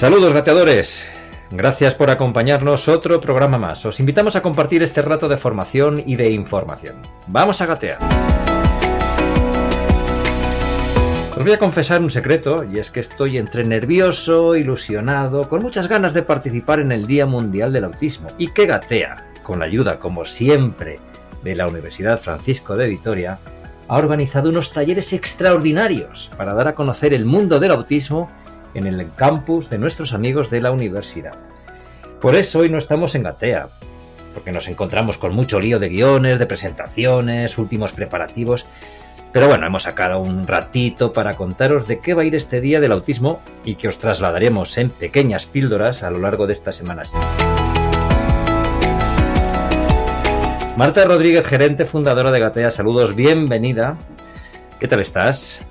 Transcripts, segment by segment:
Saludos gateadores. Gracias por acompañarnos otro programa más. Os invitamos a compartir este rato de formación y de información. Vamos a gatear. Os voy a confesar un secreto y es que estoy entre nervioso, ilusionado, con muchas ganas de participar en el Día Mundial del Autismo y que gatea, con la ayuda, como siempre, de la Universidad Francisco de Vitoria, ha organizado unos talleres extraordinarios para dar a conocer el mundo del autismo en el campus de nuestros amigos de la universidad. Por eso hoy no estamos en Gatea, porque nos encontramos con mucho lío de guiones, de presentaciones, últimos preparativos, pero bueno, hemos sacado un ratito para contaros de qué va a ir este día del autismo y que os trasladaremos en pequeñas píldoras a lo largo de estas semanas. Marta Rodríguez, gerente fundadora de Gatea, saludos, bienvenida. ¿Qué tal estás?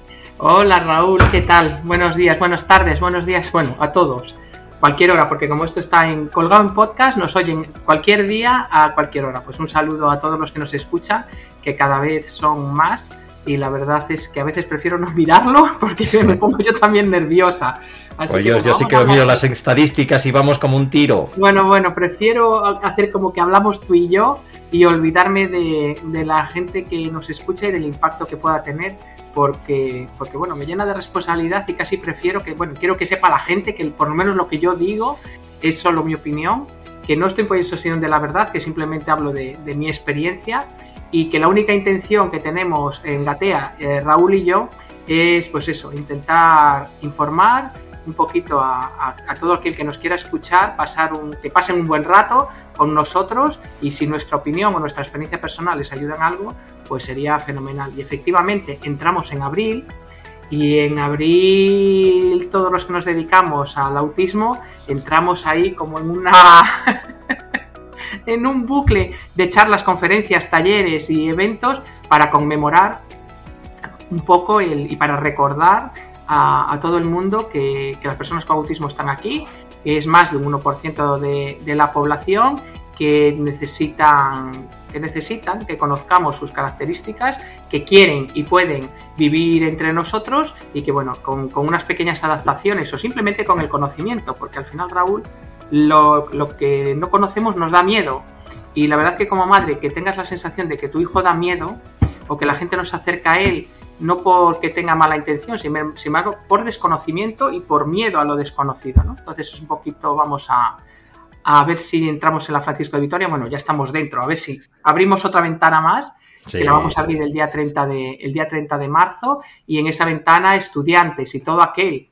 Hola Raúl, ¿qué tal? Buenos días, buenas tardes, buenos días, bueno, a todos. Cualquier hora, porque como esto está en, colgado en podcast, nos oyen cualquier día a cualquier hora. Pues un saludo a todos los que nos escuchan, que cada vez son más y la verdad es que a veces prefiero no mirarlo porque me pongo yo también nerviosa. pues yo, yo sí que miro las estadísticas y vamos como un tiro. Bueno, bueno, prefiero hacer como que hablamos tú y yo y olvidarme de, de, la gente que nos escucha y del impacto que pueda tener porque, porque bueno, me llena de responsabilidad y casi prefiero que, bueno, quiero que sepa la gente que por lo menos lo que yo digo es solo mi opinión, que no estoy poniendo posesión de la verdad, que simplemente hablo de, de, mi experiencia y que la única intención que tenemos en Gatea, eh, Raúl y yo, es pues eso, intentar informar, un poquito a, todo aquel que nos quiera escuchar, pasar un, que pasen un buen rato con nosotros y si nuestra opinión o nuestra experiencia personal les ayuda en algo, pues sería fenomenal. Y efectivamente entramos en abril y en abril todos los que nos dedicamos al autismo entramos ahí como en una... en un bucle de charlas, conferencias, talleres y eventos para conmemorar un poco el, y para recordar a, todo el mundo que, las personas con autismo están aquí, que es más de un 1% de, de la población que necesitan, que necesitan que conozcamos sus características, que quieren y pueden vivir entre nosotros y que, bueno, con, unas pequeñas adaptaciones o simplemente con el conocimiento, porque al final, Raúl, lo, lo, que no conocemos nos da miedo. Y la verdad que como madre, que tengas la sensación de que tu hijo da miedo o que la gente nos acerca a él no porque tenga mala intención, sin embargo, por desconocimiento y por miedo a lo desconocido. ¿no? Entonces es un poquito, vamos a, a, ver si entramos en la Francisco de Vitoria. Bueno, ya estamos dentro, a ver si abrimos otra ventana más, que la vamos a abrir el día, 30 de, el día 30 de marzo, y en esa ventana estudiantes y todo aquel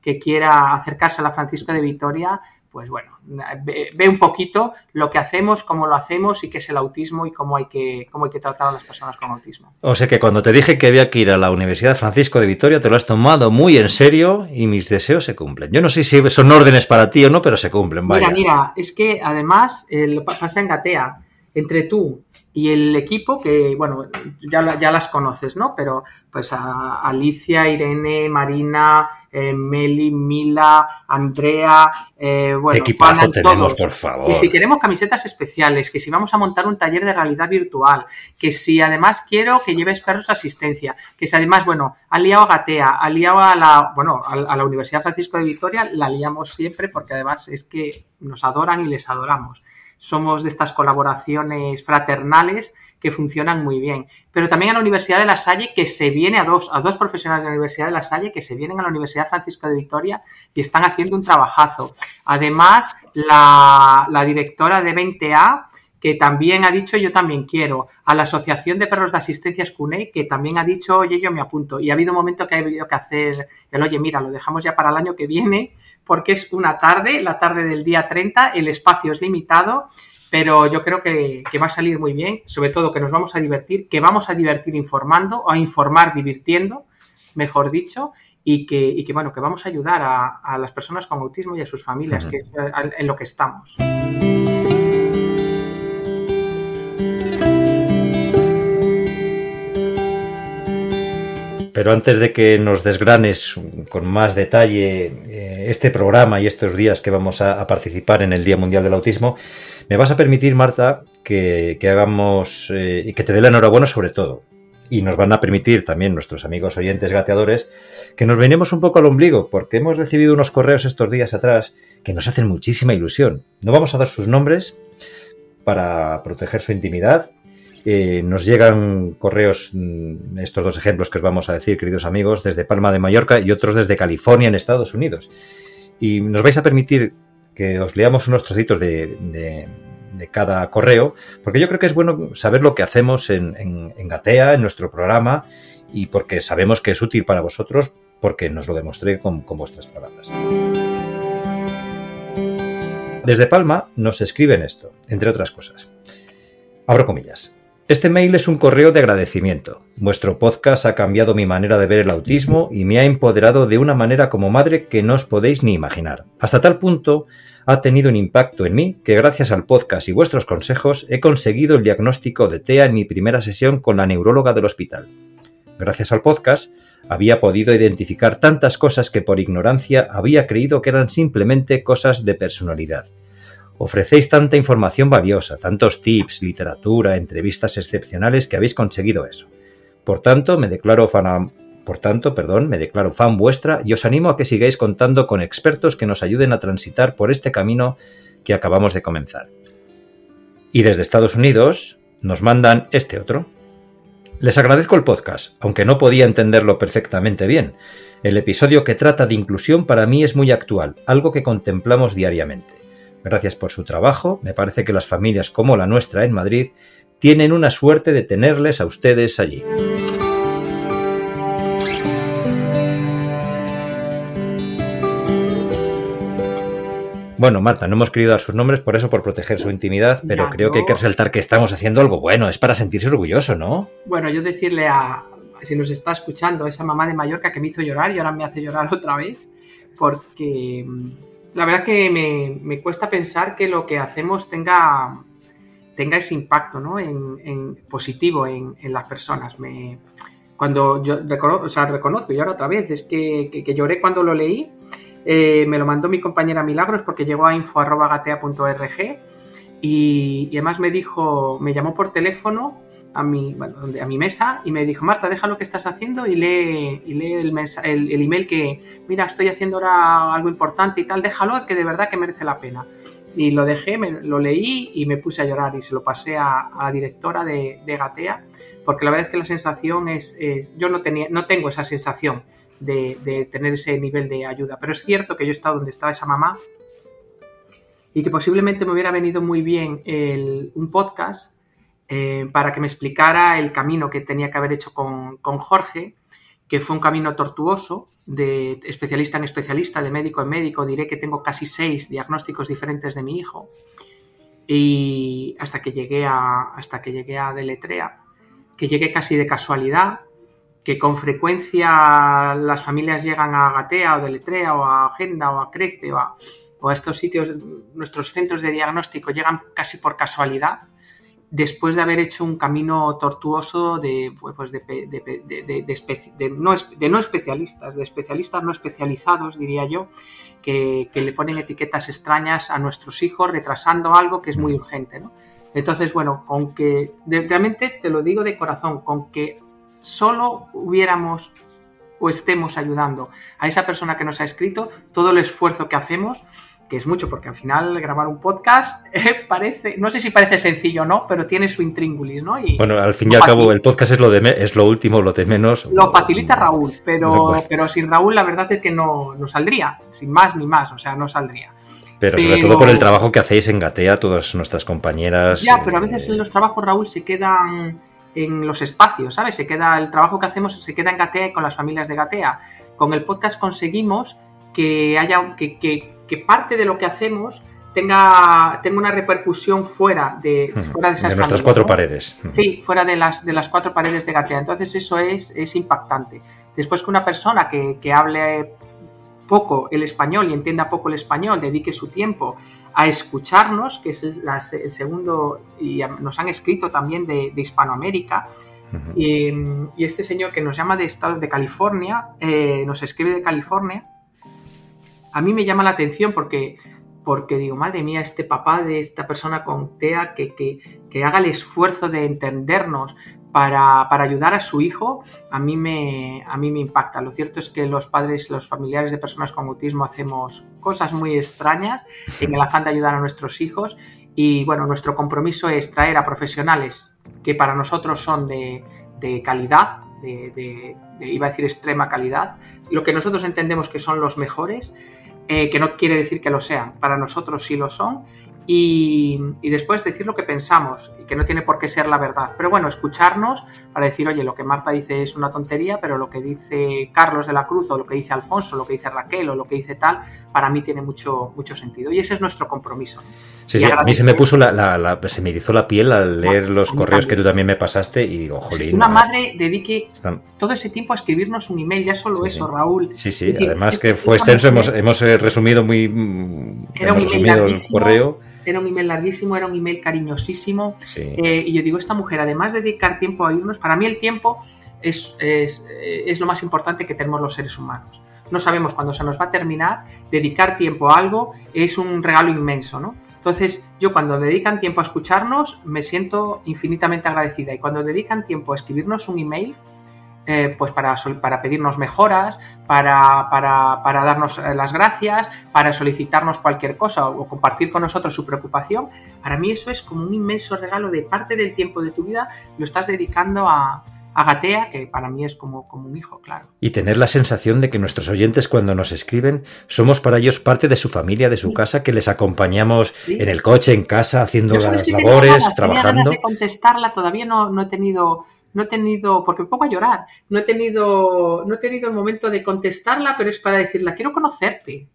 que quiera acercarse a la Francisco de Vitoria pues bueno, ve, un poquito lo que hacemos, cómo lo hacemos y qué es el autismo y cómo hay que, cómo hay que tratar a las personas con autismo. O sea que cuando te dije que había que ir a la Universidad Francisco de Vitoria, te lo has tomado muy en serio y mis deseos se cumplen. Yo no sé si son órdenes para ti o no, pero se cumplen. Mira, mira, es que además el, pasa en Gatea, entre tú y el equipo, que bueno, ya, ya las conoces, ¿no? Pero pues a Alicia, Irene, Marina, eh, Meli, Mila, Andrea, eh, bueno, equipazo tenemos, por favor. Que si queremos camisetas especiales, que si vamos a montar un taller de realidad virtual, que si además quiero que lleves perros a asistencia, que si además, bueno, ha liado a Gatea, ha liado a la, bueno, a la Universidad Francisco de Vitoria, la liamos siempre porque además es que nos adoran y les adoramos somos de estas colaboraciones fraternales que funcionan muy bien. Pero también a la Universidad de La Salle, que se viene a dos, a dos profesionales de la Universidad de La Salle, que se vienen a la Universidad Francisco de Victoria y están haciendo un trabajazo. Además, la, directora de 20A, que también ha dicho yo también quiero, a la Asociación de Perros de Asistencia SCUNEI, que también ha dicho, oye, yo me apunto. Y ha habido un momento que ha habido que hacer el, oye, mira, lo dejamos ya para el año que viene, porque es una tarde, la tarde del día 30, el espacio es limitado, pero yo creo que, va a salir muy bien, sobre todo que nos vamos a divertir, que vamos a divertir informando, o a informar divirtiendo, mejor dicho, y que, que, bueno, que vamos a ayudar a, las personas con autismo y a sus familias, que es en lo que estamos. Pero antes de que nos desgranes con más detalle eh, este programa y estos días que vamos a, participar en el Día Mundial del Autismo, me vas a permitir, Marta, que, hagamos eh, y que te dé la enhorabuena sobre todo. Y nos van a permitir también nuestros amigos oyentes gateadores que nos venimos un poco al ombligo, porque hemos recibido unos correos estos días atrás que nos hacen muchísima ilusión. No vamos a dar sus nombres para proteger su intimidad. Eh, nos llegan correos, mm, estos dos ejemplos que os vamos a decir, queridos amigos, desde Palma de Mallorca y otros desde California, en Estados Unidos. Y nos vais a permitir que os leamos unos trocitos de, cada correo, porque yo creo que es bueno saber lo que hacemos en, en Gatea, en nuestro programa, y porque sabemos que es útil para vosotros porque nos lo demostré con, vuestras palabras. Desde Palma nos escriben esto, entre otras cosas. Abro comillas. Este mail es un correo de agradecimiento. Vuestro podcast ha cambiado mi manera de ver el autismo y me ha empoderado de una manera como madre que no os podéis ni imaginar. Hasta tal punto ha tenido un impacto en mí que gracias al podcast y vuestros consejos he conseguido el diagnóstico de TEA en mi primera sesión con la neuróloga del hospital. Gracias al podcast había podido identificar tantas cosas que por ignorancia había creído que eran simplemente cosas de personalidad. Ofrecéis tanta información valiosa, tantos tips, literatura, entrevistas excepcionales que habéis conseguido eso. Por tanto, me declaro fan, por tanto, perdón, me declaro fan vuestra y os animo a que sigáis contando con expertos que nos ayuden a transitar por este camino que acabamos de comenzar. Y desde Estados Unidos nos mandan este otro. Les agradezco el podcast, aunque no podía entenderlo perfectamente bien. El episodio que trata de inclusión para mí es muy actual, algo que contemplamos diariamente. Gracias por su trabajo, me parece que las familias como la nuestra en Madrid tienen una suerte de tenerles a ustedes allí. Bueno, Marta, no hemos querido dar sus nombres por eso, por proteger su intimidad, pero creo que hay que resaltar que estamos haciendo algo bueno. Es para sentirse orgulloso, ¿no? Bueno, yo decirle a, si nos está escuchando, esa mamá de Mallorca que me hizo llorar y ahora me hace llorar otra vez, porque la verdad que me, cuesta pensar que lo que hacemos tenga, tenga ese impacto ¿no? en, positivo en, las personas. Me, cuando yo reconozco, o sea, reconozco, y ahora otra vez, es que lloré cuando lo leí eh, me lo mandó mi compañera Milagros porque llegó a info.gatea.org y, y, además me dijo, me llamó por teléfono a mi, a mi mesa y me dijo, Marta, deja lo que estás haciendo y lee, y lee el, el, email que, mira, estoy haciendo ahora algo importante y tal, déjalo, que de verdad que merece la pena. Y lo dejé, me, lo leí y me puse a llorar y se lo pasé a, la directora de, Gatea, porque la verdad es que la sensación es, eh, yo no, tenía, no tengo esa sensación de, tener ese nivel de ayuda. Pero es cierto que yo he estado donde estaba esa mamá y que posiblemente me hubiera venido muy bien un podcast eh, para que me explicara el camino que tenía que haber hecho con, con, Jorge, que fue un camino tortuoso, de especialista en especialista, de médico en médico. Diré que tengo casi seis diagnósticos diferentes de mi hijo. Y hasta que llegué a, hasta que llegué a Deletrea, que llegué casi de casualidad, que con frecuencia las familias llegan a Gatea o Deletrea o a Agenda o a Crecte o a, estos sitios, nuestros centros de diagnóstico llegan casi por casualidad, después de haber hecho un camino tortuoso de, pues, de, de, no, especialistas, de especialistas no especializados, diría yo, que, le ponen etiquetas extrañas a nuestros hijos, retrasando algo que es muy urgente. Entonces, bueno, con que, realmente te lo digo de corazón, con que solo hubiéramos o estemos ayudando a esa persona que nos ha escrito, todo el esfuerzo que hacemos, que es mucho, porque al final grabar un podcast eh, parece, no sé si parece sencillo o no, pero tiene su intríngulis, ¿no? Y bueno, al fin y al cabo el podcast es lo de es lo último, lo de menos. Lo facilita Raúl, pero, pero sin Raúl la verdad es que no, no saldría, sin más ni más, o sea, no saldría. Pero, sobre todo por el trabajo que hacéis en Gatea, todas nuestras compañeras. Ya, pero a veces en los trabajos, Raúl, se quedan en los espacios, ¿sabes? Se queda, el trabajo que hacemos se queda en Gatea y con las familias de Gatea. Con el podcast conseguimos que haya, que, que, parte de lo que hacemos tenga, tenga una repercusión fuera de, fuera de, nuestras cuatro paredes. Sí, fuera de las, de las cuatro paredes de Gatea. Entonces eso es, es impactante. después que una persona que, que hable poco el español y entienda poco el español dedique su tiempo a escucharnos, que es el segundo, y nos han escrito también de, Hispanoamérica, y, este señor que nos llama de Estado de California, eh, nos escribe de California, a mí me llama la atención porque, porque digo, madre mía, este papá de esta persona con TEA que, que haga el esfuerzo de entendernos, para, ayudar a su hijo, a mí, me, a mí me impacta. Lo cierto es que los padres, los familiares de personas con autismo hacemos cosas muy extrañas en el afán de ayudar a nuestros hijos y bueno, nuestro compromiso es traer a profesionales que para nosotros son de, calidad, de, iba a decir extrema calidad, lo que nosotros entendemos que son los mejores, eh, que no quiere decir que lo sean, para nosotros sí lo son, y, después decir lo que pensamos y que no tiene por qué ser la verdad. Pero bueno, escucharnos para decir, oye, lo que Marta dice es una tontería, pero lo que dice Carlos de la Cruz o lo que dice Alfonso, lo que dice Raquel o lo que dice tal, para mí tiene mucho, mucho sentido. Y ese es nuestro compromiso. Sí, sí, a mí se me puso la, se me hizo la piel al leer los correos que tú también me pasaste y digo, jolín. Una madre dedique todo ese tiempo a escribirnos un email, ya solo eso, Raúl. Sí, sí, además que fue extenso, hemos, hemos eh, resumido muy mm, Era hemos resumido el correo era un email larguísimo, era un email cariñosísimo. Eh, y yo digo, esta mujer, además de dedicar tiempo a irnos, para mí el tiempo es, es, lo más importante que tenemos los seres humanos. No sabemos cuándo se nos va a terminar, dedicar tiempo a algo es un regalo inmenso, ¿no? Entonces, yo cuando dedican tiempo a escucharnos, me siento infinitamente agradecida. Y cuando dedican tiempo a escribirnos un email, eh, pues para, para, pedirnos mejoras, para, para, darnos eh, las gracias, para solicitarnos cualquier cosa o, compartir con nosotros su preocupación, para mí eso es como un inmenso regalo de parte del tiempo de tu vida, lo estás dedicando a, a Gatea, que para mí es como, como un hijo, claro. Y tener la sensación de que nuestros oyentes cuando nos escriben somos para ellos parte de su familia, de su casa, que les acompañamos en el coche, en casa, haciendo las labores, trabajando. de contestarla, todavía no, no he tenido no he tenido, porque me pongo a llorar, no he tenido, no he tenido el momento de contestarla, pero es para decirla, quiero conocerte.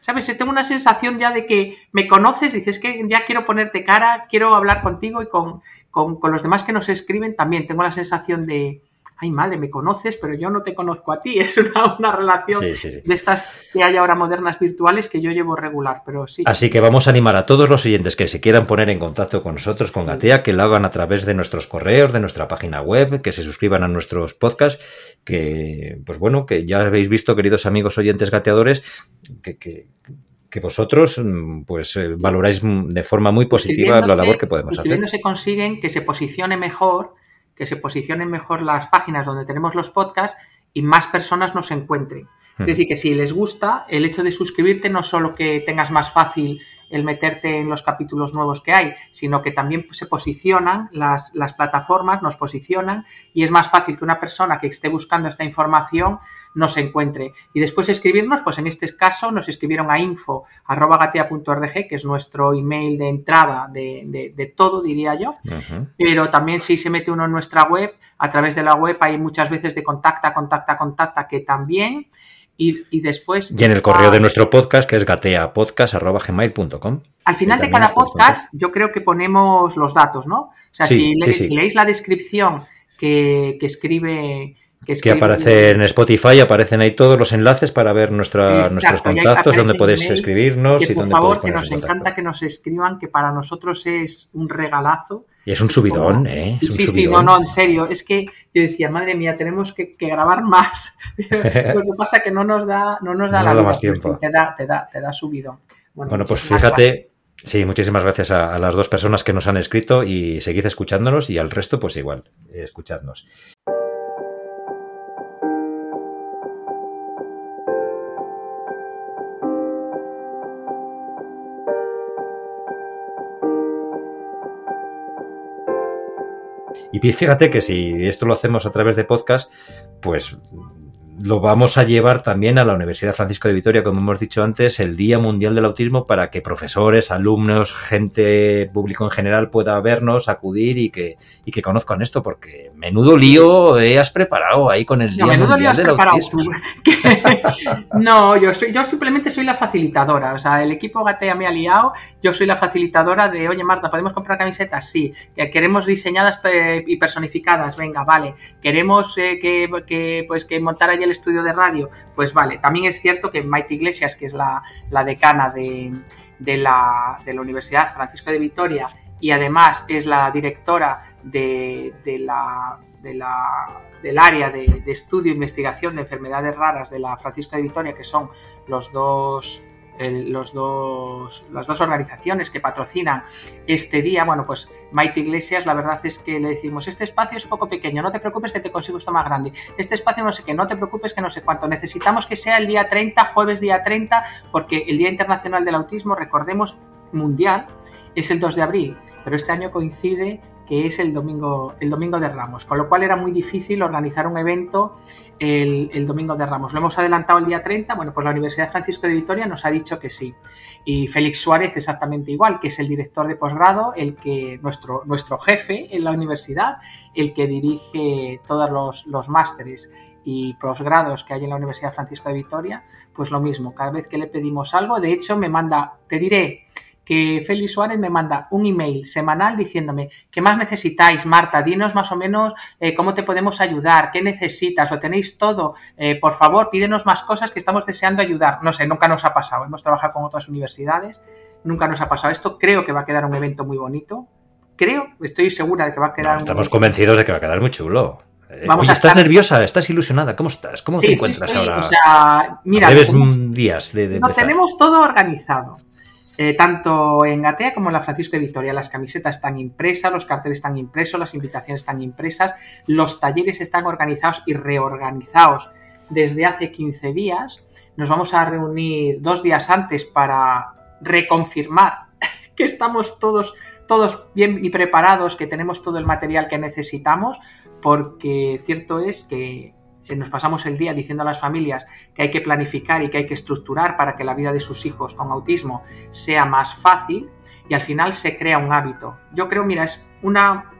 ¿Sabes? Tengo una sensación ya de que me conoces, dices que ya quiero ponerte cara, quiero hablar contigo y con, con los demás que nos escriben también. Tengo la sensación de, ay madre, me conoces, pero yo no te conozco a ti. Es una, relación de estas que hay ahora modernas virtuales que yo llevo regular, pero sí. Así que vamos a animar a todos los oyentes que se quieran poner en contacto con nosotros, con Gatea, que lo hagan a través de nuestros correos, de nuestra página web, que se suscriban a nuestros podcasts, que, pues bueno, que ya habéis visto, queridos amigos oyentes gateadores, que, que vosotros pues eh, valoráis de forma muy positiva la labor que podemos hacer. se consiguen que se posicione mejor que se posicionen mejor las páginas donde tenemos los podcasts y más personas nos encuentren. Es decir, que si les gusta, el hecho de suscribirte no solo que tengas más fácil el meterte en los capítulos nuevos que hay, sino que también se posicionan, las, las, plataformas nos posicionan y es más fácil que una persona que esté buscando esta información nos encuentre. Y después escribirnos, pues en este caso nos escribieron a info.gatea.org, que es nuestro email de entrada de, de, todo, diría yo. Pero también si se mete uno en nuestra web, a través de la web hay muchas veces de contacta, contacta, contacta, que también y, después... Y en el correo de nuestro podcast, que es gateapodcast.gmail.com. Al final de cada podcast, yo creo que ponemos los datos, ¿no? O sea, si, leéis la descripción que, escribe... Que, aparece en Spotify, aparecen ahí todos los enlaces para ver nuestros contactos, donde podéis escribirnos y por favor, que nos encanta que nos escriban, que para nosotros es un regalazo y es un subidón, ¿eh? sí, sí, no, no, en serio. Es que yo decía, madre mía, tenemos que, grabar más. Lo que pasa es que no nos da, no nos da la más tiempo. Te da, te da, te da subidón. Bueno, pues fíjate, sí, muchísimas gracias a, a, las dos personas que nos han escrito y seguid escuchándonos y al resto, pues igual, escuchadnos. Y fíjate que si esto lo hacemos a través de podcast, pues lo vamos a llevar también a la Universidad Francisco de Vitoria, como hemos dicho antes, el Día Mundial del Autismo para que profesores, alumnos, gente público en general pueda vernos, acudir y que, y que conozcan esto, porque menudo lío has preparado ahí con el Día Mundial del Autismo. no, yo, soy, yo simplemente soy la facilitadora, o sea, el equipo Gatea me ha liado, yo soy la facilitadora de, oye Marta, ¿podemos comprar camisetas? Sí, queremos diseñadas y personificadas, venga, vale, queremos eh, que, que, pues, que montar allí el estudio de radio, pues vale. También es cierto que Maite Iglesias, que es la, decana de, la, Universidad Francisco de Vitoria y además es la directora de, la, del área de, de estudio e investigación de enfermedades raras de la Francisco de Vitoria, que son los dos los dos, las dos organizaciones que patrocinan este día, bueno, pues Maite Iglesias, la verdad es que le decimos, este espacio es poco pequeño, no te preocupes que te consigo esto más grande, este espacio no sé qué, no te preocupes que no sé cuánto, necesitamos que sea el día 30, jueves día 30, porque el Día Internacional del Autismo, recordemos, mundial, es el 2 de abril, pero este año coincide que es el domingo, el domingo de Ramos, con lo cual era muy difícil organizar un evento el, domingo de Ramos. Lo hemos adelantado el día 30, bueno, pues la Universidad Francisco de Vitoria nos ha dicho que sí. Y Félix Suárez exactamente igual, que es el director de posgrado, el que, nuestro, nuestro jefe en la universidad, el que dirige todos los, los másteres y posgrados que hay en la Universidad Francisco de Vitoria, pues lo mismo, cada vez que le pedimos algo, de hecho me manda, te diré, que Félix Suárez me manda un email semanal diciéndome qué más necesitáis, Marta, dinos más o menos eh, cómo te podemos ayudar, qué necesitas, lo tenéis todo, eh, por favor, pídenos más cosas que estamos deseando ayudar. No sé, nunca nos ha pasado, hemos trabajado con otras universidades, nunca nos ha pasado esto, creo que va a quedar un evento muy bonito, creo, estoy segura de que va a quedar... estamos convencidos de que va a quedar muy chulo. Eh, Vamos ¿estás nerviosa? ¿Estás ilusionada? ¿Cómo estás? ¿Cómo te encuentras ahora? O sea, mira, días de, de tenemos todo organizado. Eh, tanto en Gatea como en la Francisco de Victoria, las camisetas están impresas, los carteles están impresos, las invitaciones están impresas, los talleres están organizados y reorganizados desde hace 15 días. Nos vamos a reunir dos días antes para reconfirmar que estamos todos, todos bien y preparados, que tenemos todo el material que necesitamos, porque cierto es que nos pasamos el día diciendo a las familias que hay que planificar y que hay que estructurar para que la vida de sus hijos con autismo sea más fácil y al final se crea un hábito. Yo creo, mira, es una...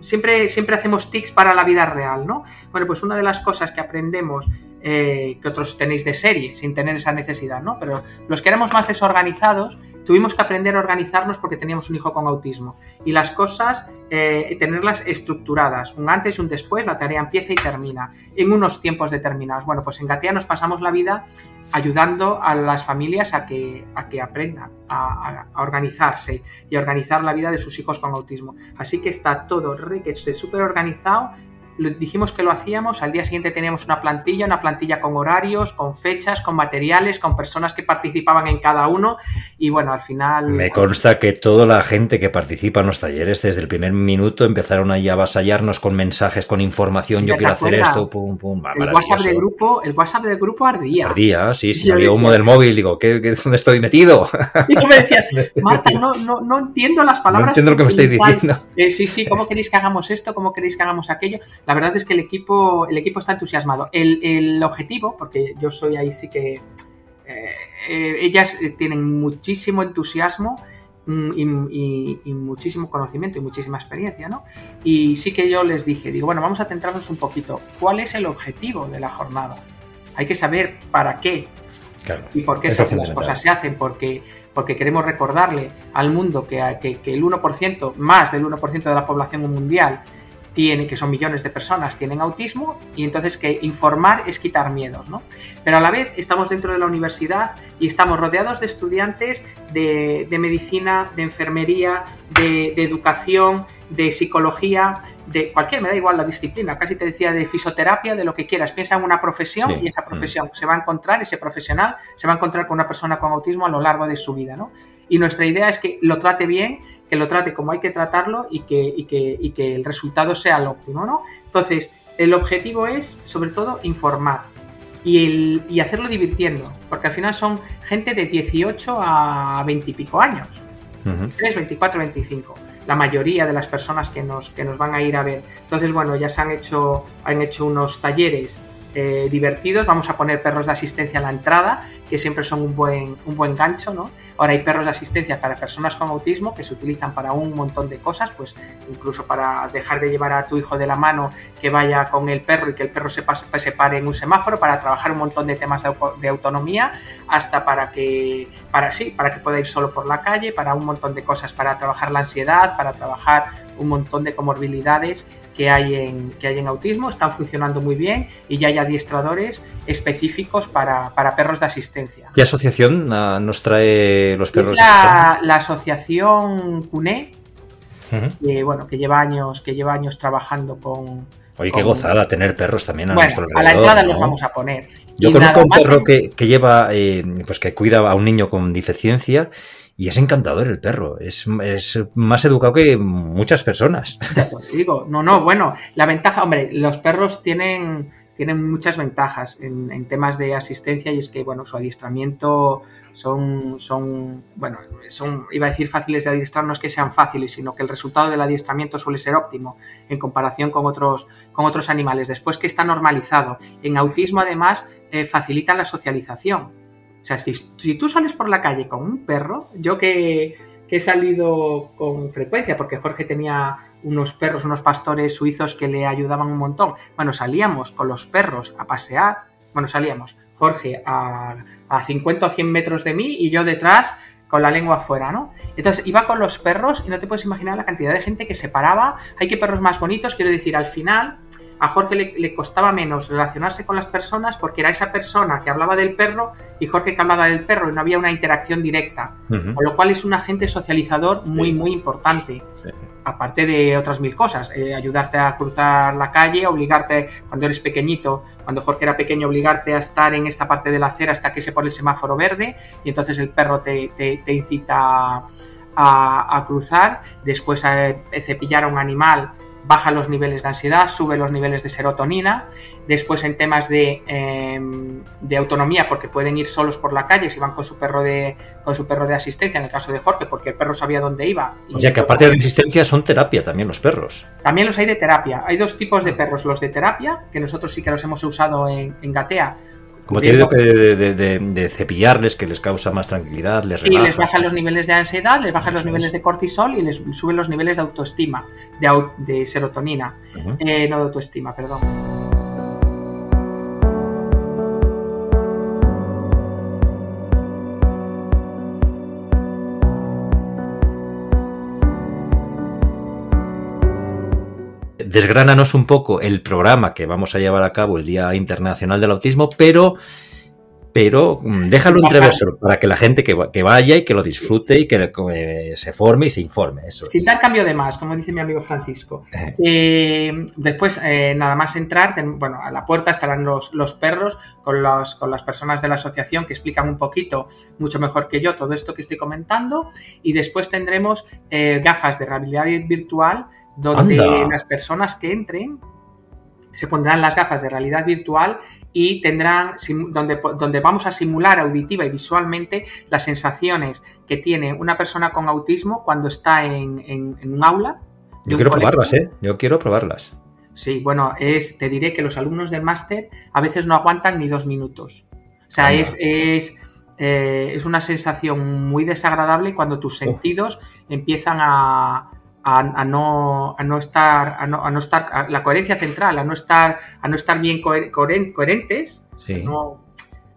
Siempre, siempre hacemos tics para la vida real, ¿no? Bueno, pues una de las cosas que aprendemos eh, que otros tenéis de serie sin tener esa necesidad, ¿no? Pero los que éramos más desorganizados tuvimos que aprender a organizarnos porque teníamos un hijo con autismo y las cosas eh, tenerlas estructuradas, un antes y un después, la tarea empieza y termina en unos tiempos determinados. Bueno, pues en Gatea nos pasamos la vida ayudando a las familias a que, a que aprendan a, organizarse y a organizar la vida de sus hijos con autismo. Así que está todo súper organizado dijimos que lo hacíamos, al día siguiente teníamos una plantilla, una plantilla con horarios, con fechas, con materiales, con personas que participaban en cada uno y bueno, al final... Me consta que toda la gente que participa en los talleres desde el primer minuto empezaron ahí a avasallarnos con mensajes, con información, yo quiero hacer esto, pum, pum, el WhatsApp del grupo, el WhatsApp del grupo ardía. Ardía, sí, sí, salió humo del móvil, digo, ¿qué, dónde estoy metido? Y tú me decías, Marta, no, no, no entiendo las palabras. No entiendo lo que me estáis diciendo. Eh, sí, sí, ¿cómo queréis que hagamos esto? ¿Cómo queréis que hagamos aquello? La verdad es que el equipo, el equipo está entusiasmado. El, objetivo, porque yo soy ahí sí que... Eh, eh, ellas tienen muchísimo entusiasmo mm, y, muchísimo conocimiento y muchísima experiencia, ¿no? Y sí que yo les dije, digo, bueno, vamos a centrarnos un poquito. ¿Cuál es el objetivo de la jornada? Hay que saber para qué y por qué se hacen las cosas. Se hacen porque, porque queremos recordarle al mundo que, que, que el 1%, más del 1% de la población mundial, tiene, que son millones de personas, tienen autismo y entonces que informar es quitar miedos, ¿no? Pero a la vez estamos dentro de la universidad y estamos rodeados de estudiantes de, medicina, de enfermería, de, educación, de psicología, de cualquier, me da igual la disciplina, casi te decía de fisioterapia, de lo que quieras. Piensa en una profesión y esa profesión se va a encontrar, ese profesional se va a encontrar con una persona con autismo a lo largo de su vida, ¿no? Y nuestra idea es que lo trate bien que lo trate como hay que tratarlo y que, que, el resultado sea el óptimo, ¿no? Entonces, el objetivo es, sobre todo, informar y, el, hacerlo divirtiendo, porque al final son gente de 18 a 20 y pico años, 3, 24, 25 la mayoría de las personas que nos, que nos van a ir a ver. Entonces, bueno, ya se han hecho, han hecho unos talleres eh, divertidos. Vamos a poner perros de asistencia a la entrada, que siempre son un buen, un buen gancho, ¿no? Ahora hay perros de asistencia para personas con autismo que se utilizan para un montón de cosas, pues incluso para dejar de llevar a tu hijo de la mano que vaya con el perro y que el perro se, pase, se pare en un semáforo, para trabajar un montón de temas de, de autonomía, hasta para que, para sí, para que pueda ir solo por la calle, para un montón de cosas, para trabajar la ansiedad, para trabajar un montón de comorbilidades que hay en, que hay en autismo, están funcionando muy bien y ya hay adiestradores específicos para, para perros de asistencia. ¿Qué asociación uh, nos trae los perros? Es la, la asociación CUNE, uh -huh. que, bueno, que lleva años, que lleva años trabajando con, Oye, qué gozada tener perros también a bueno, nuestro alrededor. A la entrada ¿no? los vamos a poner. Yo y conozco un perro que, que, lleva, eh, pues que cuida a un niño con deficiencia y es encantador el perro, es, más educado que muchas personas. Digo, no, no, bueno, la ventaja, hombre, los perros tienen, tienen muchas ventajas en, temas de asistencia y es que, bueno, su adiestramiento son, son, bueno, son, iba a decir fáciles de adiestrar, no es que sean fáciles, sino que el resultado del adiestramiento suele ser óptimo en comparación con otros, con otros animales. Después que está normalizado. En autismo, además, eh, facilita la socialización o sea, si, si, tú sales por la calle con un perro, yo que, he salido con frecuencia, porque Jorge tenía unos perros, unos pastores suizos que le ayudaban un montón. Bueno, salíamos con los perros a pasear, bueno, salíamos Jorge a, a 50 o 100 metros de mí y yo detrás con la lengua afuera, ¿no? Entonces iba con los perros y no te puedes imaginar la cantidad de gente que se paraba. Hay que perros más bonitos, quiero decir, al final a Jorge le, le, costaba menos relacionarse con las personas porque era esa persona que hablaba del perro y Jorge que hablaba del perro y no había una interacción directa. Uh -huh. Con lo cual es un agente socializador muy, sí. muy importante. Sí. Aparte de otras mil cosas, eh, ayudarte a cruzar la calle, obligarte, cuando eres pequeñito, cuando Jorge era pequeño, obligarte a estar en esta parte de la acera hasta que se pone el semáforo verde y entonces el perro te, te, te incita a, a, cruzar. Después a, a cepillar a un animal baja los niveles de ansiedad, sube los niveles de serotonina. Después en temas de, eh, de, autonomía, porque pueden ir solos por la calle si van con su perro de con su perro de asistencia, en el caso de Jorge, porque el perro sabía dónde iba. O sea que aparte de asistencia son terapia también los perros. También los hay de terapia. Hay dos tipos de perros, los de terapia, que nosotros sí que los hemos usado en, en Gatea, como tiene que de, de, de, de, cepillarles, que les causa más tranquilidad, les rebaja. Sí, les baja los niveles de ansiedad, les baja los niveles de cortisol y les suben los niveles de autoestima, de, serotonina. Uh -huh. eh, no de autoestima, perdón. Desgránanos un poco el programa que vamos a llevar a cabo el Día Internacional del Autismo, pero, pero mm, déjalo entreversor para que la gente que, que, vaya y que lo disfrute y que eh, se forme y se informe. Eso Sin dar cambio de más, como dice mi amigo Francisco. Eh. Después, eh, nada más entrar, bueno, a la puerta estarán los, los perros con, los, con las personas de la asociación que explican un poquito, mucho mejor que yo, todo esto que estoy comentando. Y después tendremos gafas de realidad virtual donde Anda. las personas que entren se pondrán las gafas de realidad virtual y tendrán donde, donde vamos a simular auditiva y visualmente las sensaciones que tiene una persona con autismo cuando está en, en, en un aula. Yo quiero probarlas, ¿eh? Yo quiero probarlas. Sí, bueno, es, te diré que los alumnos del máster a veces no aguantan ni dos minutos. O sea, Anda. es, es, eh, es una sensación muy desagradable cuando tus sentidos oh. empiezan a, a, a, no, a no estar, a no, a no estar, a la coherencia central, a no estar, a no estar bien coher, coherentes, sí. no,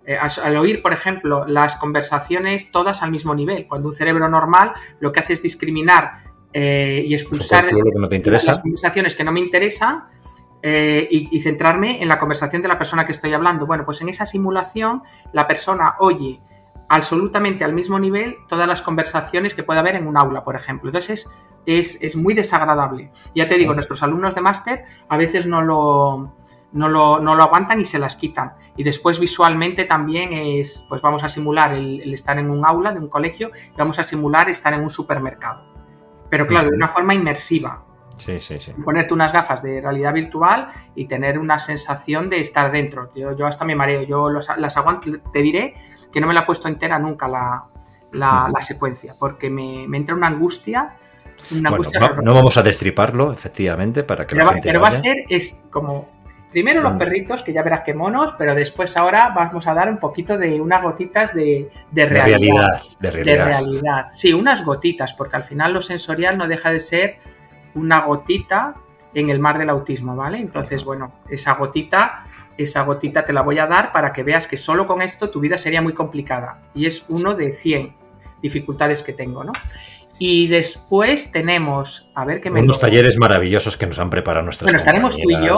eh, al oír, por ejemplo, las conversaciones todas al mismo nivel. Cuando un cerebro normal lo que hace es discriminar eh, y expulsar que no te interesa. las conversaciones que no me interesan eh, y, y, centrarme en la conversación de la persona que estoy hablando. Bueno, pues en esa simulación la persona oye absolutamente al mismo nivel todas las conversaciones que puede haber en un aula, por ejemplo. Entonces es, es muy desagradable. Ya te digo, nuestros alumnos de máster a veces no lo, no lo, no lo, aguantan y se las quitan. Y después visualmente también es, pues vamos a simular el, el, estar en un aula de un colegio y vamos a simular estar en un supermercado. Pero claro, de una forma inmersiva. Sí, sí, sí. Ponerte unas gafas de realidad virtual y tener una sensación de estar dentro. Yo, yo hasta me mareo, yo los, las aguanto, te diré que no me la he puesto entera nunca la, la, la secuencia, porque me, me entra una angustia bueno, no, no, vamos a destriparlo, efectivamente, para que pero la va, Pero vaya. va a ser, es como Primero los perritos, que ya verás qué monos, pero después ahora vamos a dar un poquito de unas gotitas de, realidad, de, realidad, de realidad. Sí, unas gotitas, porque al final lo sensorial no deja de ser una gotita en el mar del autismo, ¿vale? Entonces, bueno, esa gotita, esa gotita te la voy a dar para que veas que solo con esto tu vida sería muy complicada. Y es uno de 100 dificultades que tengo, ¿no? Y después tenemos, a ver qué me... Unos talleres maravillosos que nos han preparado nuestros Bueno, estaremos tú y yo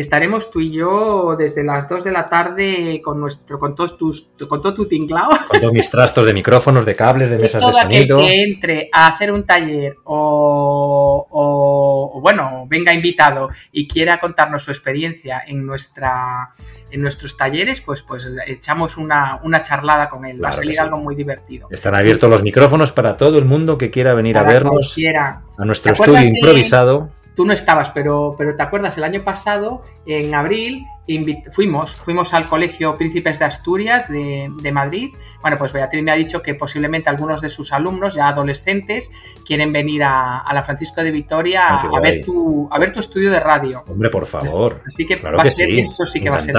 estaremos tú y yo desde las 2 de la tarde con nuestro con todos tus con todo tu tinglao con todos mis trastos de micrófonos de cables de mesas de sonido que entre a hacer un taller o, o, bueno venga invitado y quiera contarnos su experiencia en nuestra en nuestros talleres pues pues echamos una, una charlada con él. Va a salir algo muy divertido. Están abiertos los micrófonos para todo el mundo que quiera venir a vernos a nuestro estudio improvisado tú no estabas, pero, pero te acuerdas, el año pasado, en abril, fuimos, fuimos al Colegio Príncipes de Asturias de, Madrid. Bueno, pues Beatriz me ha dicho que posiblemente algunos de sus alumnos, ya adolescentes, quieren venir a, la Francisco de Vitoria a, ver tu, a ver tu estudio de radio. Hombre, por favor. Así que, va a ser, eso sí que va a ser.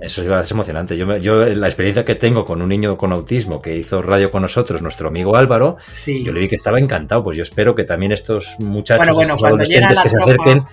Eso es emocionante. Yo, yo, la experiencia que tengo con un niño con autismo que hizo radio con nosotros, nuestro amigo Álvaro, yo le vi que estaba encantado. Pues yo espero que también estos muchachos, estos adolescentes que se acerquen,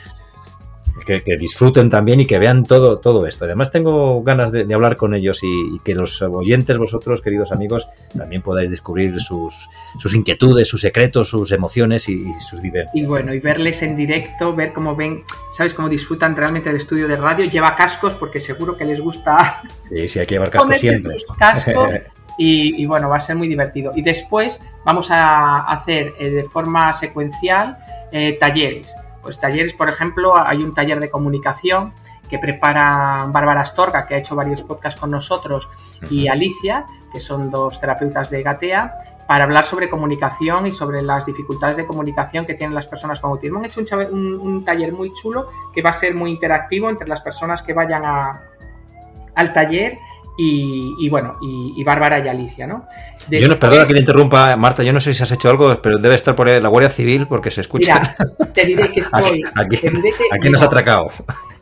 que, disfruten también y que vean todo, todo esto. Además, tengo ganas de, hablar con ellos y, que los oyentes, vosotros, queridos amigos, también podáis descubrir sus, sus inquietudes, sus secretos, sus emociones y, sus vivencias. Y bueno, y verles en directo, ver cómo ven, ¿sabes? Cómo disfrutan realmente del estudio de radio. Lleva cascos porque seguro que les gusta. Sí, sí, hay que llevar cascos siempre. Cascos. Y, bueno, va a ser muy divertido. Y después vamos a hacer eh, de forma secuencial eh, talleres. Pues talleres, por ejemplo, hay un taller de comunicación que prepara Bárbara Astorga, que ha hecho varios podcasts con nosotros, y Alicia, que son dos terapeutas de Gatea, para hablar sobre comunicación y sobre las dificultades de comunicación que tienen las personas con autismo. Han hecho un, taller muy chulo que va a ser muy interactivo entre las personas que vayan al taller y, bueno, y, Bárbara y Alicia, ¿no? yo no, perdona que te interrumpa, Marta, yo no sé si has hecho algo, pero debe estar por la Guardia Civil porque se escucha. Mira, te diré que estoy. Aquí, nos ha atracado.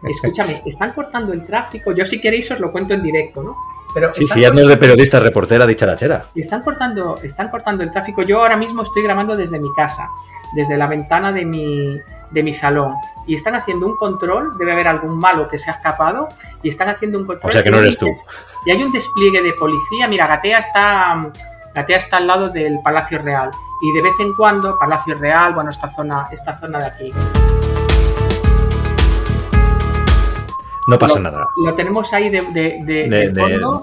Escúchame, están cortando el tráfico. Yo, si queréis, os lo cuento en directo, ¿no? Pero sí, sí, ya no es de periodista, reportera dicharachera. Están cortando, están cortando el tráfico. Yo ahora mismo estoy grabando desde mi casa, desde la ventana de mi, de mi salón y están haciendo un control, debe haber algún malo que se ha escapado y están haciendo un control. O sea que no eres tú. Y hay un despliegue de policía, mira, Gatea está Gatea está al lado del Palacio Real y de vez en cuando Palacio Real, bueno, esta zona, esta zona de aquí. No pasa nada. Lo tenemos ahí de,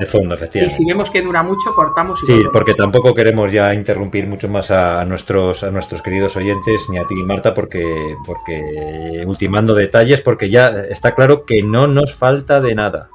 fondo, efectivamente. Y si vemos que dura mucho, cortamos. Y sí, porque tampoco queremos ya interrumpir mucho más a, nuestros, a nuestros queridos oyentes, ni a ti, Marta, porque, porque ultimando detalles, porque ya está claro que no nos falta de nada.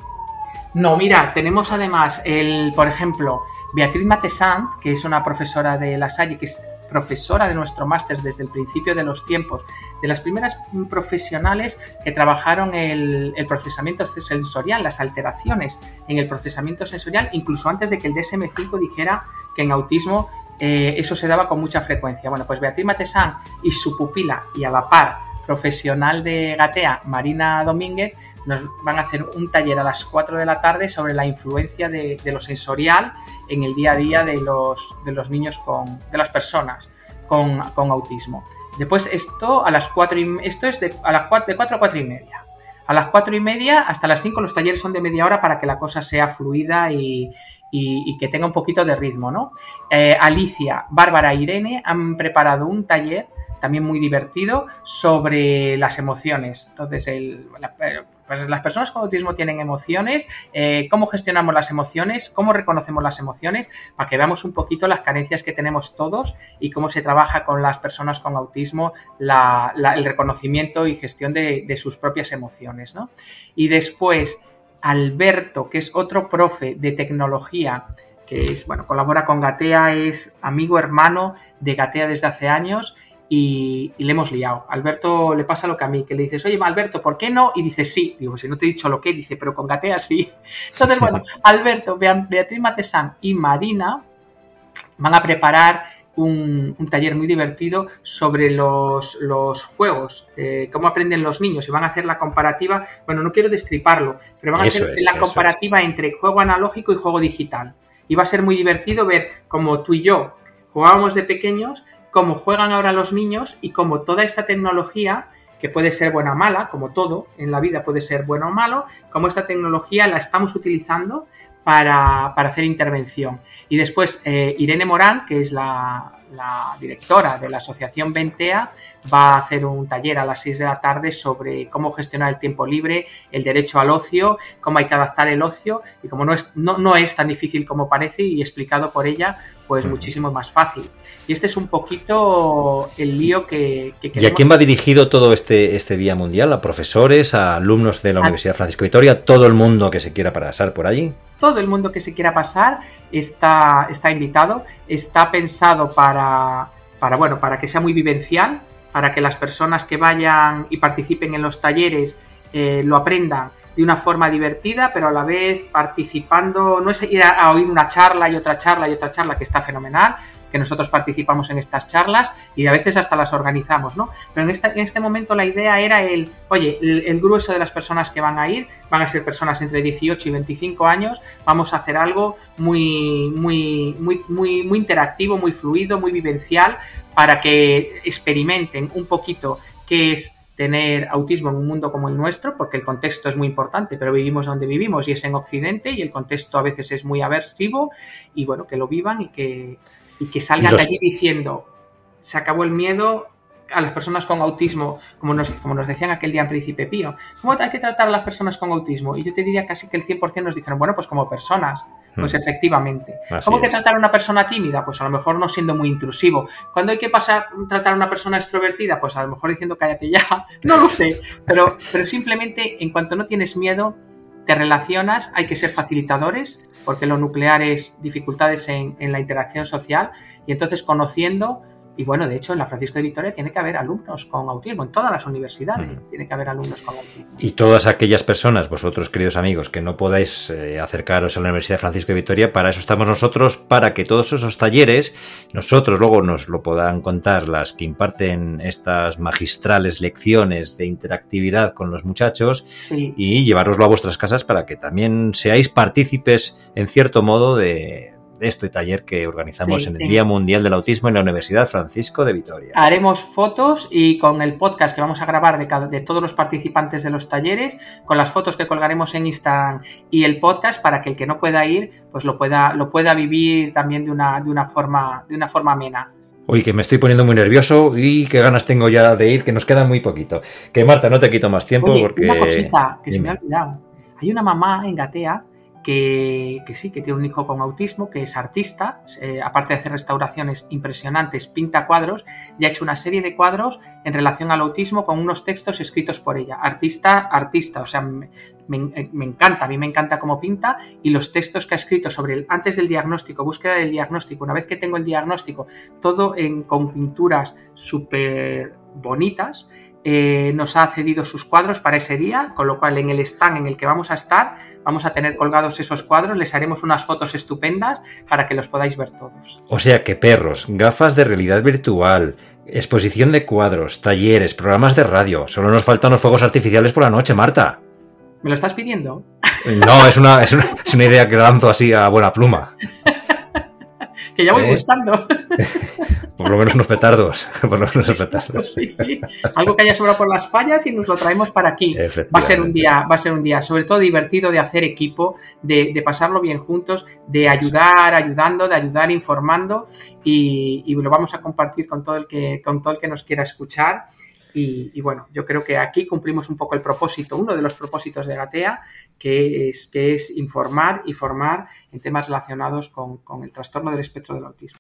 No, mira, tenemos además, el, por ejemplo, Beatriz Matesant, que es una profesora de La Salle, que es profesora de nuestro máster desde el principio de los tiempos, de las primeras profesionales que trabajaron el, procesamiento sensorial, las alteraciones en el procesamiento sensorial, incluso antes de que el DSM-5 dijera que en autismo eh, eso se daba con mucha frecuencia. Bueno, pues Beatriz Matesán y su pupila y a la par profesional de Gatea, Marina Domínguez, nos van a hacer un taller a las 4 de la tarde sobre la influencia de, lo sensorial en el día a día de los, de los niños con, de las personas con, autismo. Después esto a las 4 y, esto es de, a las 4, de 4 a 4 y media. A las 4 y media hasta las 5 los talleres son de media hora para que la cosa sea fluida y, que tenga un poquito de ritmo, ¿no? Eh, Alicia, Bárbara e Irene han preparado un taller también muy divertido sobre las emociones. Entonces, el, pues las personas con autismo tienen emociones, eh, cómo gestionamos las emociones, cómo reconocemos las emociones, para que veamos un poquito las carencias que tenemos todos y cómo se trabaja con las personas con autismo el reconocimiento y gestión de, sus propias emociones. Y después, Alberto, que es otro profe de tecnología, que es, bueno, colabora con Gatea, es amigo hermano de Gatea desde hace años y, le hemos liado. Alberto le pasa lo que a mí, que le dices, oye, Alberto, ¿por qué no? Y dice, sí. Digo, si no te he dicho lo que, dice, pero con Gatea sí. Entonces, bueno, Alberto, Beatriz Matesán y Marina van a preparar un, taller muy divertido sobre los, juegos, eh, cómo aprenden los niños y van a hacer la comparativa, bueno, no quiero destriparlo, pero van a hacer la comparativa entre juego analógico y juego digital. Y va a ser muy divertido ver cómo tú y yo jugábamos de pequeños, cómo juegan ahora los niños y cómo toda esta tecnología que puede ser buena o mala, como todo en la vida puede ser bueno o malo, cómo esta tecnología la estamos utilizando para, hacer intervención. Y después eh, Irene Morán, que es la, directora de la Asociación Ventea, va a hacer un taller a las 6 de la tarde sobre cómo gestionar el tiempo libre, el derecho al ocio, cómo hay que adaptar el ocio y como no es, no, no es tan difícil como parece y explicado por ella, pues muchísimo más fácil. Y este es un poquito el lío que, que ¿Y a quién va dirigido todo este, este Día Mundial? ¿A profesores, a alumnos de la Universidad Francisco Vitoria, todo el mundo que se quiera pasar por allí? todo el mundo que se quiera pasar está, está invitado, está pensado para, para, bueno, para que sea muy vivencial, para que las personas que vayan y participen en los talleres eh, lo aprendan de una forma divertida, pero a la vez participando, no es ir a, oír una charla y otra charla y otra charla que está fenomenal, que nosotros participamos en estas charlas y a veces hasta las organizamos, ¿no? Pero en este, en este momento la idea era el, oye, el, grueso de las personas que van a ir van a ser personas entre 18 y 25 años, vamos a hacer algo muy, muy, muy, muy, muy interactivo, muy fluido, muy vivencial, para que experimenten un poquito qué es tener autismo en un mundo como el nuestro, porque el contexto es muy importante, pero vivimos donde vivimos y es en Occidente y el contexto a veces es muy aversivo y bueno, que lo vivan y que, y que salgan de allí diciendo, se acabó el miedo a las personas con autismo, como nos, como nos decían aquel día en Príncipe Pío. ¿Cómo hay que tratar a las personas con autismo? Y yo te diría casi que el 100% nos dijeron, bueno, pues como personas. Pues hmm. efectivamente. ¿Cómo hay que tratar a una persona tímida? Pues a lo mejor no siendo muy intrusivo. ¿Cuándo hay que pasar, tratar a una persona extrovertida? Pues a lo mejor diciendo cállate ya. No lo sé. Pero, pero simplemente en cuanto no tienes miedo, te relacionas, hay que ser facilitadores, porque lo nuclear es dificultades en, en la interacción social, y entonces conociendo y bueno, de hecho, en la Francisco de Vitoria tiene que haber alumnos con autismo, en todas las universidades tiene que haber alumnos con autismo. Y todas aquellas personas, vosotros queridos amigos, que no podáis eh, acercaros a la Universidad de Francisco de Vitoria, para eso estamos nosotros, para que todos esos talleres, nosotros luego nos lo puedan contar las que imparten estas magistrales lecciones de interactividad con los muchachos y llevaroslo a vuestras casas para que también seáis partícipes, en cierto modo, de este taller que organizamos en el Día Mundial del Autismo en la Universidad Francisco de Vitoria. Haremos fotos y con el podcast que vamos a grabar de, de todos los participantes de los talleres, con las fotos que colgaremos en Instagram y el podcast para que el que no pueda ir, pues lo pueda, lo pueda vivir también de una, de una forma, de una forma amena. Uy, que me estoy poniendo muy nervioso y qué ganas tengo ya de ir, que nos queda muy poquito. Que Marta, no te quito más tiempo porque. Una cosita que se me ha olvidado. Hay una mamá en Gatea que, sí, que tiene un hijo con autismo, que es artista, eh, aparte de hacer restauraciones impresionantes, pinta cuadros y ha hecho una serie de cuadros en relación al autismo con unos textos escritos por ella. Artista, artista, o sea, me, encanta, a mí me encanta cómo pinta y los textos que ha escrito sobre el antes del diagnóstico, búsqueda del diagnóstico, una vez que tengo el diagnóstico, todo en, con pinturas súper bonitas eh, nos ha cedido sus cuadros para ese día, con lo cual en el stand en el que vamos a estar vamos a tener colgados esos cuadros, les haremos unas fotos estupendas para que los podáis ver todos. O sea que perros, gafas de realidad virtual, exposición de cuadros, talleres, programas de radio, solo nos faltan los fuegos artificiales por la noche, Marta. ¿Me lo estás pidiendo? No, es una, es una, es una idea que lanzo así a buena pluma. que ya voy ¿Eh? buscando. Por lo menos unos petardos. Por lo menos petardos. Sí, sí. Algo que haya sobrado por las fallas y nos lo traemos para aquí. Va a ser un día, va a ser un día, sobre todo divertido de hacer equipo, de, pasarlo bien juntos, de ayudar, ayudando, de ayudar informando y, y, lo vamos a compartir con todo el que, con todo el que nos quiera escuchar. Y, bueno, yo creo que aquí cumplimos un poco el propósito, uno de los propósitos de Gatea, que es, que es informar y formar en temas relacionados con, con el trastorno del espectro del autismo.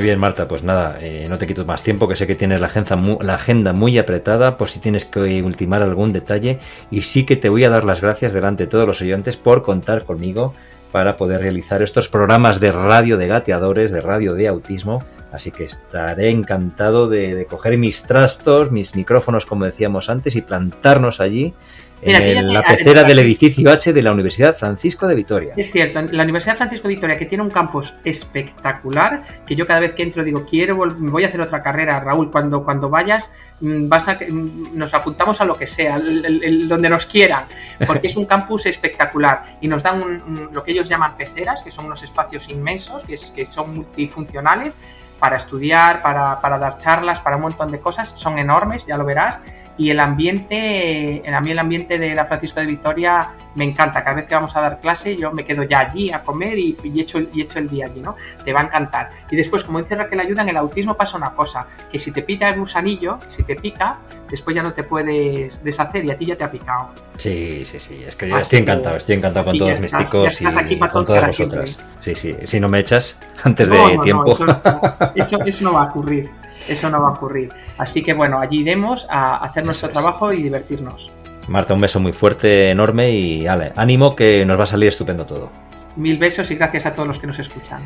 Muy bien, Marta, pues nada, eh, no te quito más tiempo, que sé que tienes la agenda, muy, la agenda muy apretada por si tienes que ultimar algún detalle y sí que te voy a dar las gracias delante de todos los oyentes por contar conmigo para poder realizar estos programas de radio de gateadores, de radio de autismo, Así que estaré encantado de, de coger mis trastos, mis micrófonos, como decíamos antes, y plantarnos allí en el- la pecera del edificio H de la Universidad Francisco de Vitoria. Es cierto, la Universidad Francisco de Vitoria, que tiene un campus espectacular, que yo cada vez que entro digo, quiero, me voy a hacer otra carrera, Raúl, cuando, cuando vayas, mm, vas a, mm, nos apuntamos a lo que sea, el- el- el- donde nos quieran, porque es un campus espectacular y nos dan un- un- lo que ellos llaman peceras, que son unos espacios inmensos, que, es- que son multifuncionales, para estudiar, para, para dar charlas, para un montón de cosas, son enormes, ya lo verás, y el ambiente, a mí el ambiente de la Francisco de Vitoria me encanta. Cada vez que vamos a dar clase, yo me quedo ya allí a comer y, y echo, y echo el día allí, ¿no? Te va a encantar. Y después, como dice Raquel Ayuda, en el autismo pasa una cosa, que si te pica el gusanillo, si te pica, después ya no te puedes deshacer y a ti ya te ha picado. Sí, sí, sí. Es que yo Así estoy encantado, estoy encantado con todos mis chicos y con todas vosotras. Sí, sí. Si no me echas antes de No, no, no, tiempo. eso, eso- eso no va a ocurrir. Eso no va a ocurrir. Así que bueno, allí iremos a hacer nuestro Eso es. trabajo y divertirnos. Marta, un beso muy fuerte, enorme y ale, ánimo que nos va a salir estupendo todo. Mil besos y gracias a todos los que nos escuchan.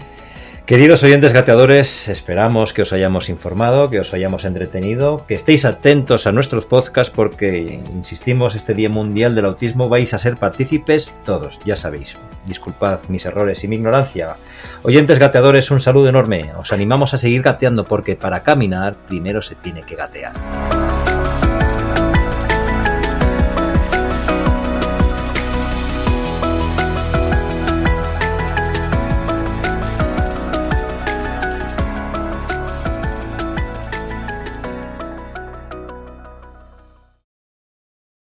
Queridos oyentes gateadores, esperamos que os hayamos informado, que os hayamos entretenido, que estéis atentos a nuestros podcasts porque, insistimos, este Día Mundial del Autismo vais a ser partícipes todos, ya sabéis. Disculpad mis errores y mi ignorancia. Oyentes gateadores, un saludo enorme. Os animamos a seguir gateando porque para caminar primero se tiene que gatear.